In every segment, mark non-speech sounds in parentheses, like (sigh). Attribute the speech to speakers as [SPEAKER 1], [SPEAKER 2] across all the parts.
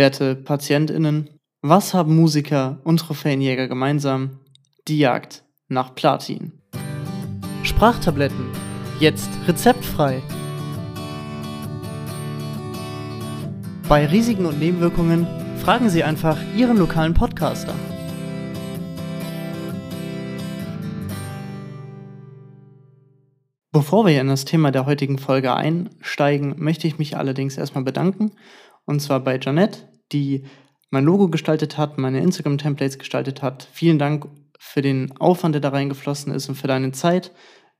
[SPEAKER 1] Werte PatientInnen, was haben Musiker und Trophäenjäger gemeinsam? Die Jagd nach Platin. Sprachtabletten. Jetzt rezeptfrei. Bei Risiken und Nebenwirkungen fragen Sie einfach Ihren lokalen Podcaster. Bevor wir in das Thema der heutigen Folge einsteigen, möchte ich mich allerdings erstmal bedanken. Und zwar bei Janette, die mein Logo gestaltet hat, meine Instagram-Templates gestaltet hat. Vielen Dank für den Aufwand, der da reingeflossen ist und für deine Zeit.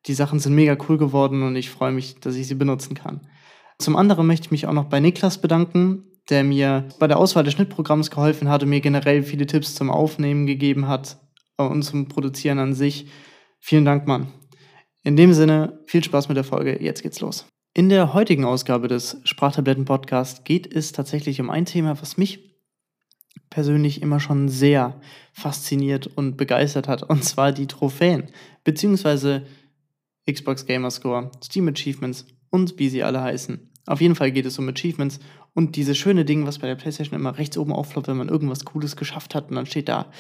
[SPEAKER 1] Die Sachen sind mega cool geworden und ich freue mich, dass ich sie benutzen kann. Zum anderen möchte ich mich auch noch bei Niklas bedanken, der mir bei der Auswahl des Schnittprogramms geholfen hat und mir generell viele Tipps zum Aufnehmen gegeben hat und zum Produzieren an sich. Vielen Dank, Mann. In dem Sinne, viel Spaß mit der Folge. Jetzt geht's los. In der heutigen Ausgabe des Sprachtabletten-Podcasts geht es tatsächlich um ein Thema, was mich persönlich immer schon sehr fasziniert und begeistert hat, und zwar die Trophäen, beziehungsweise Xbox Gamerscore, Steam Achievements und wie sie alle heißen. Auf jeden Fall geht es um Achievements und dieses schöne Ding, was bei der PlayStation immer rechts oben aufploppt, wenn man irgendwas Cooles geschafft hat und dann steht da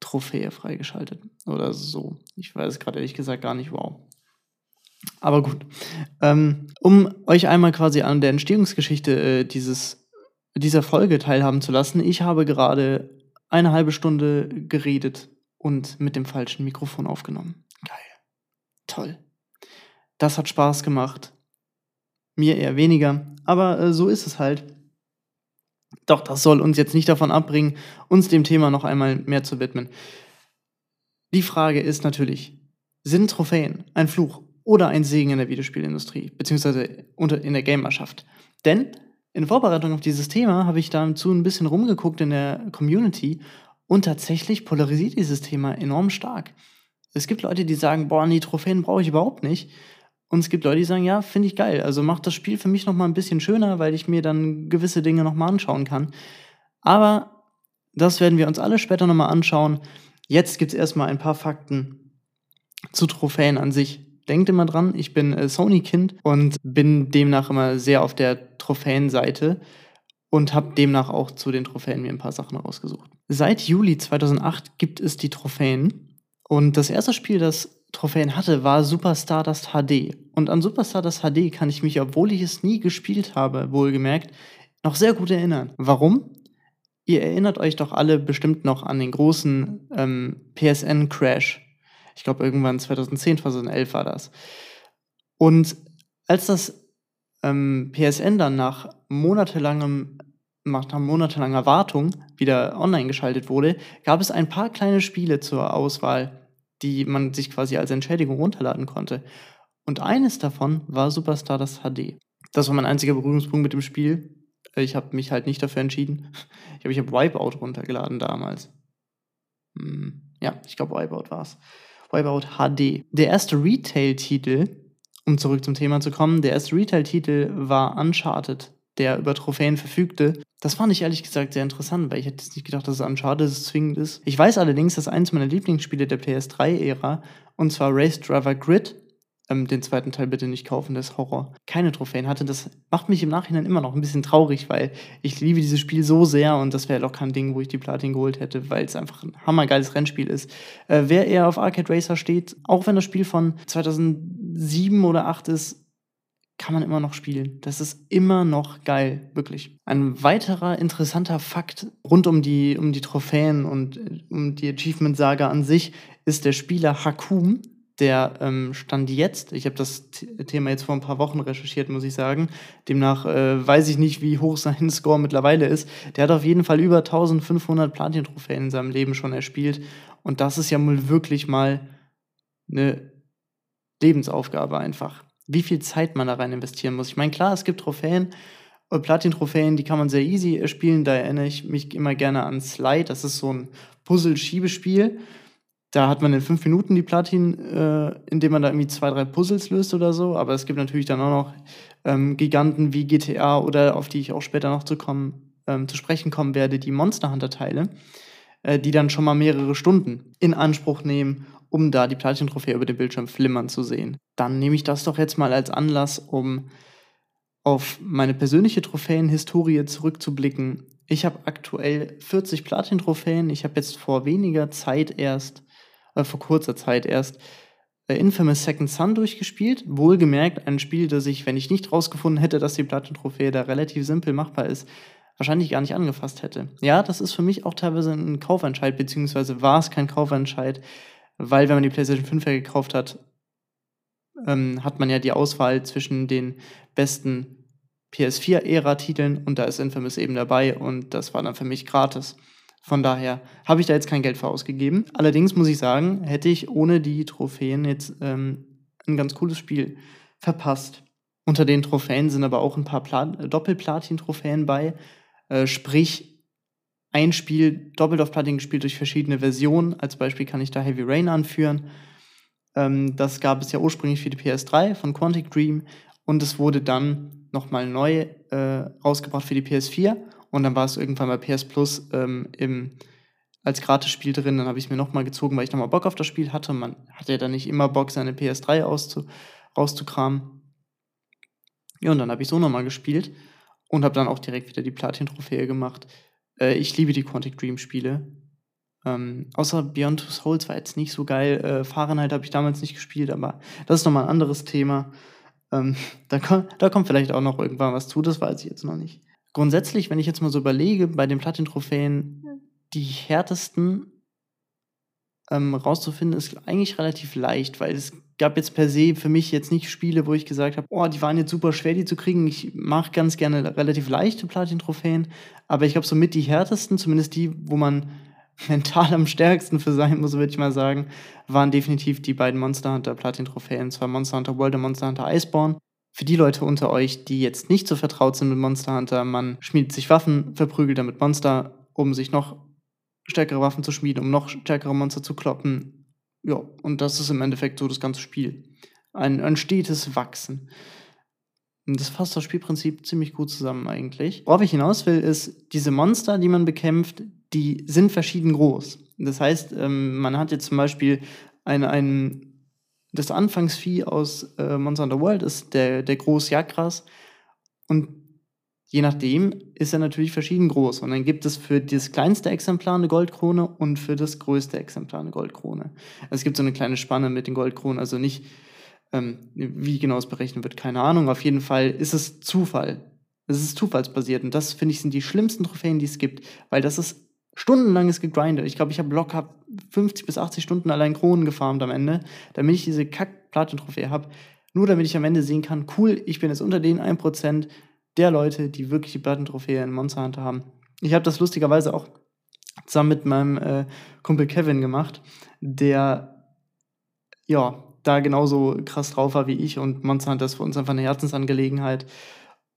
[SPEAKER 1] Trophäe freigeschaltet oder so. Ich weiß gerade ehrlich gesagt gar nicht, wow. Aber gut. Ähm, um euch einmal quasi an der Entstehungsgeschichte äh, dieses, dieser Folge teilhaben zu lassen, ich habe gerade eine halbe Stunde geredet und mit dem falschen Mikrofon aufgenommen. Geil. Toll. Das hat Spaß gemacht. Mir eher weniger, aber äh, so ist es halt. Doch das soll uns jetzt nicht davon abbringen, uns dem Thema noch einmal mehr zu widmen. Die Frage ist natürlich, sind Trophäen ein Fluch oder ein Segen in der Videospielindustrie, beziehungsweise unter, in der Gamerschaft. Denn in Vorbereitung auf dieses Thema habe ich dazu ein bisschen rumgeguckt in der Community und tatsächlich polarisiert dieses Thema enorm stark. Es gibt Leute, die sagen, boah, nee, Trophäen brauche ich überhaupt nicht. Und es gibt Leute, die sagen, ja, finde ich geil. Also macht das Spiel für mich noch mal ein bisschen schöner, weil ich mir dann gewisse Dinge noch mal anschauen kann. Aber das werden wir uns alle später noch mal anschauen. Jetzt gibt es erstmal ein paar Fakten zu Trophäen an sich denkt immer dran, ich bin äh, Sony-Kind und bin demnach immer sehr auf der Trophäenseite und habe demnach auch zu den Trophäen mir ein paar Sachen rausgesucht. Seit Juli 2008 gibt es die Trophäen und das erste Spiel, das Trophäen hatte, war Super Stardust HD. Und an Super Stardust HD kann ich mich, obwohl ich es nie gespielt habe, wohlgemerkt, noch sehr gut erinnern. Warum? Ihr erinnert euch doch alle bestimmt noch an den großen ähm, PSN-Crash ich glaube, irgendwann 2010, 2011 war das. Und als das ähm, PSN dann nach monatelangem nach monatelanger Wartung wieder online geschaltet wurde, gab es ein paar kleine Spiele zur Auswahl, die man sich quasi als Entschädigung runterladen konnte. Und eines davon war Superstar das HD. Das war mein einziger Berührungspunkt mit dem Spiel. Ich habe mich halt nicht dafür entschieden. Ich habe ich hab Wipeout runtergeladen damals. Hm, ja, ich glaube Wipeout war es. Wipeout HD. Der erste Retail-Titel, um zurück zum Thema zu kommen, der erste Retail-Titel war Uncharted, der über Trophäen verfügte. Das fand ich ehrlich gesagt sehr interessant, weil ich hätte nicht gedacht, dass es Uncharted zwingend ist. Ich weiß allerdings, dass eines meiner Lieblingsspiele der PS3-Ära, und zwar Race Driver Grid, ähm, den zweiten Teil bitte nicht kaufen, das Horror, keine Trophäen hatte. Das macht mich im Nachhinein immer noch ein bisschen traurig, weil ich liebe dieses Spiel so sehr und das wäre doch kein Ding, wo ich die Platin geholt hätte, weil es einfach ein hammergeiles Rennspiel ist. Äh, wer eher auf Arcade Racer steht, auch wenn das Spiel von 2007 oder 2008 ist, kann man immer noch spielen. Das ist immer noch geil, wirklich. Ein weiterer interessanter Fakt rund um die, um die Trophäen und äh, um die Achievement-Saga an sich ist der Spieler Hakum, der ähm, Stand jetzt, ich habe das Thema jetzt vor ein paar Wochen recherchiert, muss ich sagen, demnach äh, weiß ich nicht, wie hoch sein (laughs) Score mittlerweile ist. Der hat auf jeden Fall über 1500 Platin-Trophäen in seinem Leben schon erspielt. Und das ist ja wohl wirklich mal eine Lebensaufgabe einfach. Wie viel Zeit man da rein investieren muss. Ich meine, klar, es gibt Trophäen, Platin-Trophäen, die kann man sehr easy spielen. Da erinnere ich mich immer gerne an Slide. Das ist so ein Puzzle-Schiebespiel. Da hat man in fünf Minuten die Platin, äh, indem man da irgendwie zwei, drei Puzzles löst oder so. Aber es gibt natürlich dann auch noch ähm, Giganten wie GTA oder auf die ich auch später noch zu, kommen, ähm, zu sprechen kommen werde, die Monster Hunter-Teile, äh, die dann schon mal mehrere Stunden in Anspruch nehmen, um da die Platin-Trophäe über den Bildschirm flimmern zu sehen. Dann nehme ich das doch jetzt mal als Anlass, um auf meine persönliche Trophäenhistorie zurückzublicken Ich habe aktuell 40 Platin-Trophäen. Ich habe jetzt vor weniger Zeit erst, äh, vor kurzer Zeit erst, äh, Infamous Second Son durchgespielt. Wohlgemerkt ein Spiel, das ich, wenn ich nicht rausgefunden hätte, dass die Platin-Trophäe da relativ simpel machbar ist, wahrscheinlich gar nicht angefasst hätte. Ja, das ist für mich auch teilweise ein Kaufentscheid, beziehungsweise war es kein Kaufentscheid, weil wenn man die PlayStation 5 ja gekauft hat, ähm, hat man ja die Auswahl zwischen den besten PS4-Ära-Titeln und da ist Infamous eben dabei und das war dann für mich gratis. Von daher habe ich da jetzt kein Geld für ausgegeben. Allerdings muss ich sagen, hätte ich ohne die Trophäen jetzt ähm, ein ganz cooles Spiel verpasst. Unter den Trophäen sind aber auch ein paar Doppelplatin-Trophäen bei. Äh, sprich, ein Spiel doppelt auf Platin gespielt durch verschiedene Versionen. Als Beispiel kann ich da Heavy Rain anführen. Ähm, das gab es ja ursprünglich für die PS3 von Quantic Dream und es wurde dann nochmal neu äh, rausgebracht für die PS4 und dann war es irgendwann bei PS Plus ähm, im, als Gratis-Spiel drin. Dann habe ich es mir nochmal gezogen, weil ich nochmal Bock auf das Spiel hatte. Man hat ja dann nicht immer Bock, seine PS3 auszu rauszukramen. Ja, und dann habe ich so nochmal gespielt und habe dann auch direkt wieder die Platin-Trophäe gemacht. Äh, ich liebe die Quantic Dream-Spiele. Ähm, außer Beyond Two Souls war jetzt nicht so geil. Äh, Fahrenheit habe ich damals nicht gespielt, aber das ist nochmal ein anderes Thema. Ähm, (laughs) da, da, kommt vielleicht auch noch irgendwann was zu, das weiß ich jetzt noch nicht. Grundsätzlich, wenn ich jetzt mal so überlege, bei den Platin-Trophäen, die härtesten ähm, rauszufinden, ist eigentlich relativ leicht, weil es gab jetzt per se für mich jetzt nicht Spiele, wo ich gesagt habe, oh, die waren jetzt super schwer, die zu kriegen. Ich mache ganz gerne relativ leichte Platin-Trophäen, aber ich glaube, somit die härtesten, zumindest die, wo man (laughs) mental am stärksten für sein muss, würde ich mal sagen, waren definitiv die beiden Monster Hunter Platin-Trophäen, zwar Monster Hunter World und Monster Hunter Iceborne. Für die Leute unter euch, die jetzt nicht so vertraut sind mit Monster Hunter, man schmiedet sich Waffen, verprügelt damit Monster, um sich noch stärkere Waffen zu schmieden, um noch stärkere Monster zu kloppen. Ja, und das ist im Endeffekt so das ganze Spiel. Ein, ein stetes Wachsen. Und das fasst das Spielprinzip ziemlich gut zusammen eigentlich. Worauf ich hinaus will, ist, diese Monster, die man bekämpft, die sind verschieden groß. Das heißt, ähm, man hat jetzt zum Beispiel ein, ein das Anfangsvieh aus äh, Monster Hunter World ist der, der Großjagras und je nachdem ist er natürlich verschieden groß. Und dann gibt es für das kleinste Exemplar eine Goldkrone und für das größte Exemplar eine Goldkrone. Es gibt so eine kleine Spanne mit den Goldkronen, also nicht, ähm, wie genau es berechnet wird, keine Ahnung. Auf jeden Fall ist es Zufall. Es ist zufallsbasiert und das, finde ich, sind die schlimmsten Trophäen, die es gibt, weil das ist stundenlanges Gegrindet. Ich glaube, ich habe locker 50 bis 80 Stunden allein Kronen gefarmt am Ende, damit ich diese Kack-Platin-Trophäe habe. Nur damit ich am Ende sehen kann, cool, ich bin jetzt unter den 1% der Leute, die wirklich die Platin-Trophäe in Monster Hunter haben. Ich habe das lustigerweise auch zusammen mit meinem äh, Kumpel Kevin gemacht, der ja da genauso krass drauf war wie ich und Monster Hunter ist für uns einfach eine Herzensangelegenheit.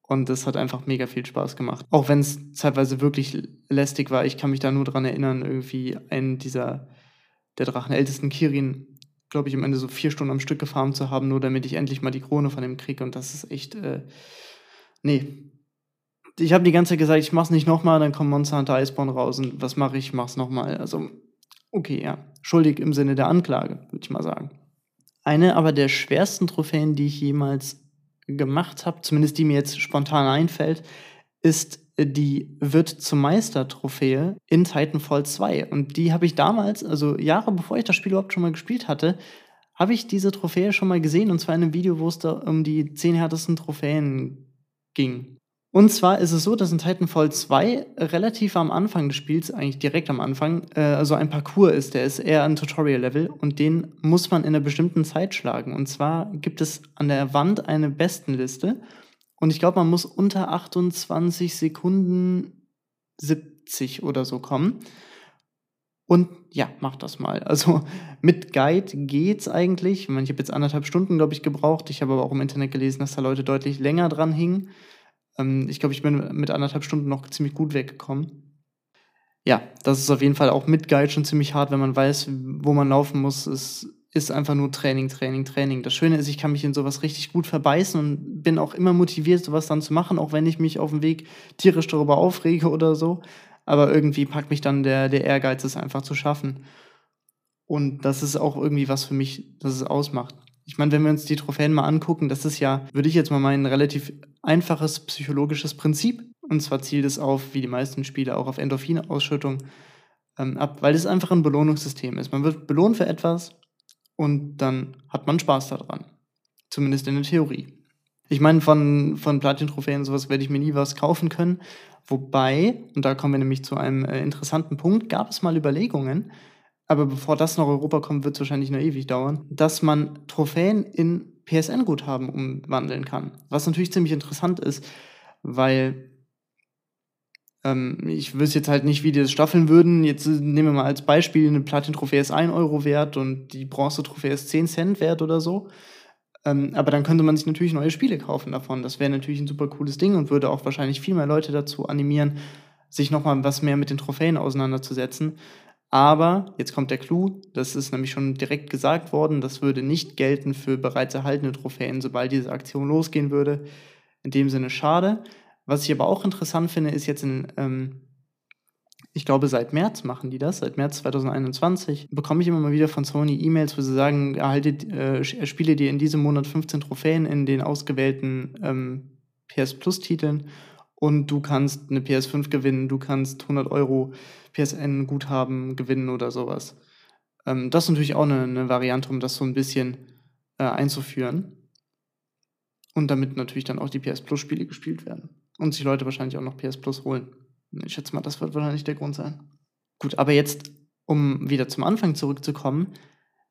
[SPEAKER 1] Und das hat einfach mega viel Spaß gemacht. Auch wenn es zeitweise wirklich lästig war. Ich kann mich da nur dran erinnern, irgendwie einen dieser, der Drachenältesten Kirin, glaube ich, am Ende so vier Stunden am Stück gefarmt zu haben, nur damit ich endlich mal die Krone von dem kriege. Und das ist echt, äh, nee. Ich habe die ganze Zeit gesagt, ich mach's nicht nochmal, dann kommt Monster Hunter Iceborne raus und was mache ich? Ich mach's nochmal. Also, okay, ja. Schuldig im Sinne der Anklage, würde ich mal sagen. Eine aber der schwersten Trophäen, die ich jemals gemacht habe, zumindest die mir jetzt spontan einfällt, ist die wird zum Meister-Trophäe in Titanfall 2. Und die habe ich damals, also Jahre bevor ich das Spiel überhaupt schon mal gespielt hatte, habe ich diese Trophäe schon mal gesehen und zwar in einem Video, wo es da um die 10 härtesten Trophäen ging. Und zwar ist es so, dass in Titanfall 2 relativ am Anfang des Spiels, eigentlich direkt am Anfang, äh, also ein Parcours ist, der ist eher ein Tutorial-Level und den muss man in einer bestimmten Zeit schlagen. Und zwar gibt es an der Wand eine Bestenliste und ich glaube, man muss unter 28 Sekunden 70 oder so kommen. Und ja, mach das mal. Also mit Guide geht's eigentlich. Ich, meine, ich habe jetzt anderthalb Stunden, glaube ich, gebraucht. Ich habe aber auch im Internet gelesen, dass da Leute deutlich länger dran hingen. Ähm, ich glaube, ich bin mit anderthalb Stunden noch ziemlich gut weggekommen. Ja, das ist auf jeden Fall auch mit Guide schon ziemlich hart, wenn man weiß, wo man laufen muss. Es ist einfach nur Training, Training, Training. Das Schöne ist, ich kann mich in sowas richtig gut verbeißen und bin auch immer motiviert, sowas dann zu machen, auch wenn ich mich auf dem Weg tierisch darüber aufrege (laughs) oder so. Aber irgendwie packt mich dann der, der Ehrgeiz, es einfach zu schaffen. Und das ist auch irgendwie was für mich, das es ausmacht Ich meine, wenn wir uns die Trophäen mal angucken, das ist ja, würde ich jetzt mal meinen, ein relativ einfaches psychologisches Prinzip. Und zwar zielt es auf, wie die meisten Spiele, auch auf Endorphinausschüttung ähm, ab, weil es einfach ein Belohnungssystem ist. Man wird belohnt für etwas und dann hat man Spaß daran. Zumindest in der Theorie. Ich meine, von, von Platin-Trophäen sowas werde ich mir nie was kaufen können. Wobei, und da kommen wir nämlich zu einem äh, interessanten Punkt, gab es mal Überlegungen, aber bevor das nach Europa kommt, wird es wahrscheinlich noch ewig dauern, dass man Trophäen in PSN-Guthaben umwandeln kann. Was natürlich ziemlich interessant ist, weil ähm, ich wüsste jetzt halt nicht, wie die das staffeln würden. Jetzt äh, nehmen wir mal als Beispiel, eine Platin-Trophäe ist 1 Euro wert und die Bronze-Trophäe ist 10 Cent wert oder so. Ähm, aber dann könnte man sich natürlich neue Spiele kaufen davon. Das wäre natürlich ein super cooles Ding und würde auch wahrscheinlich viel mehr Leute dazu animieren, sich nochmal was mehr mit den Trophäen auseinanderzusetzen. Aber jetzt kommt der Clou, das ist nämlich schon direkt gesagt worden, das würde nicht gelten für bereits erhaltene Trophäen, sobald diese Aktion losgehen würde. In dem Sinne schade. Was ich aber auch interessant finde, ist jetzt in, ähm, ich glaube, seit März machen die das, seit März 2021, bekomme ich immer mal wieder von Sony E-Mails, wo sie sagen, erhalte, äh, spiele dir in diesem Monat 15 Trophäen in den ausgewählten ähm, PS Plus-Titeln und du kannst eine PS5 gewinnen, du kannst 100 Euro PSN-Guthaben gewinnen oder sowas. Ähm, das ist natürlich auch eine, eine, Variante, um das so ein bisschen äh, einzuführen. Und damit natürlich dann auch die PS Plus-Spiele gespielt werden. Und sich Leute wahrscheinlich auch noch PS Plus holen. Ich schätze mal, das wird wahrscheinlich der Grund sein. Gut, aber jetzt, um wieder zum Anfang zurückzukommen,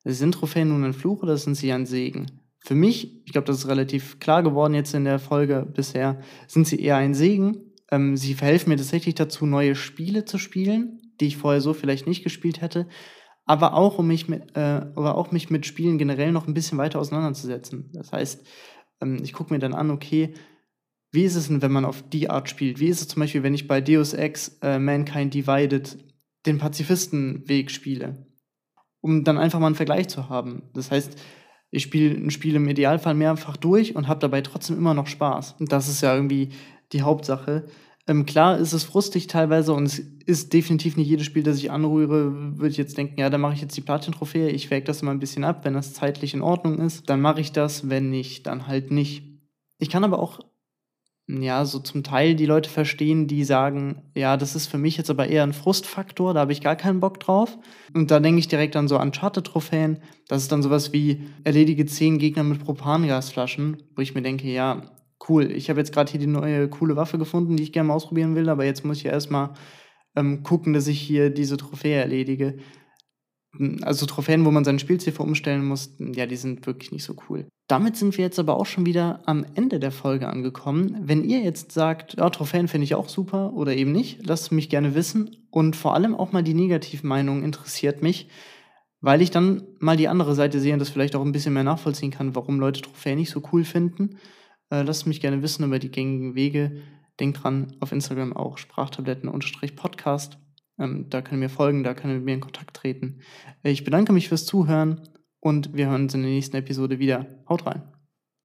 [SPEAKER 1] sind Trophäen nun ein Fluch oder sind sie ein Segen? Für mich, ich glaube, das ist relativ klar geworden jetzt in der Folge bisher, sind sie eher ein Segen. Ähm, sie verhelfen mir tatsächlich dazu, neue Spiele zu spielen, die ich vorher so vielleicht nicht gespielt hätte, aber auch, um mich mit, äh, aber auch mich mit Spielen generell noch ein bisschen weiter auseinanderzusetzen. Das heißt, ähm, ich gucke mir dann an, okay, wie ist es denn, wenn man auf die Art spielt? Wie ist es zum Beispiel, wenn ich bei Deus Ex äh, Mankind Divided den Pazifistenweg spiele? Um dann einfach mal einen Vergleich zu haben. Das heißt, ich spiele ein Spiel im Idealfall mehrfach durch und habe dabei trotzdem immer noch Spaß. Und das ist ja irgendwie die Hauptsache. Ähm, klar ist es frustig teilweise und es ist definitiv nicht jedes Spiel, das ich anrühre, würde ich jetzt denken, ja, dann mache ich jetzt die Platin-Trophäe, ich wäge das immer ein bisschen ab. Wenn das zeitlich in Ordnung ist, dann mache ich das, wenn nicht, dann halt nicht. Ich kann aber auch ja, so zum Teil die Leute verstehen, die sagen, ja, das ist für mich jetzt aber eher ein Frustfaktor, da habe ich gar keinen Bock drauf. Und da denke ich direkt an so Uncharted-Trophäen. Das ist dann sowas wie erledige zehn Gegner mit Propangasflaschen, wo ich mir denke, ja, cool, ich habe jetzt gerade hier die neue coole Waffe gefunden, die ich gerne mal ausprobieren will, aber jetzt muss ich ja erstmal ähm, gucken, dass ich hier diese Trophäe erledige. Hm, also Trophäen, wo man seinen Spielziel umstellen muss, ja, die sind wirklich nicht so cool. Damit sind wir jetzt aber auch schon wieder am Ende der Folge angekommen. Wenn ihr jetzt sagt, ja, Trophäen finde ich auch super oder eben nicht, lasst mich gerne wissen. Und vor allem auch mal die Negativmeinung interessiert mich, weil ich dann mal die andere Seite sehe und das vielleicht auch ein bisschen mehr nachvollziehen kann, warum Leute Trophäen nicht so cool finden. Äh, lasst mich gerne wissen über die gängigen Wege. Denkt dran, auf Instagram auch Sprachtabletten-Podcast. Ähm, da können wir folgen, da können wir mit mir in Kontakt treten. Äh, ich bedanke mich fürs Zuhören und wir hören uns in der nächsten Episode wieder. Haut rein!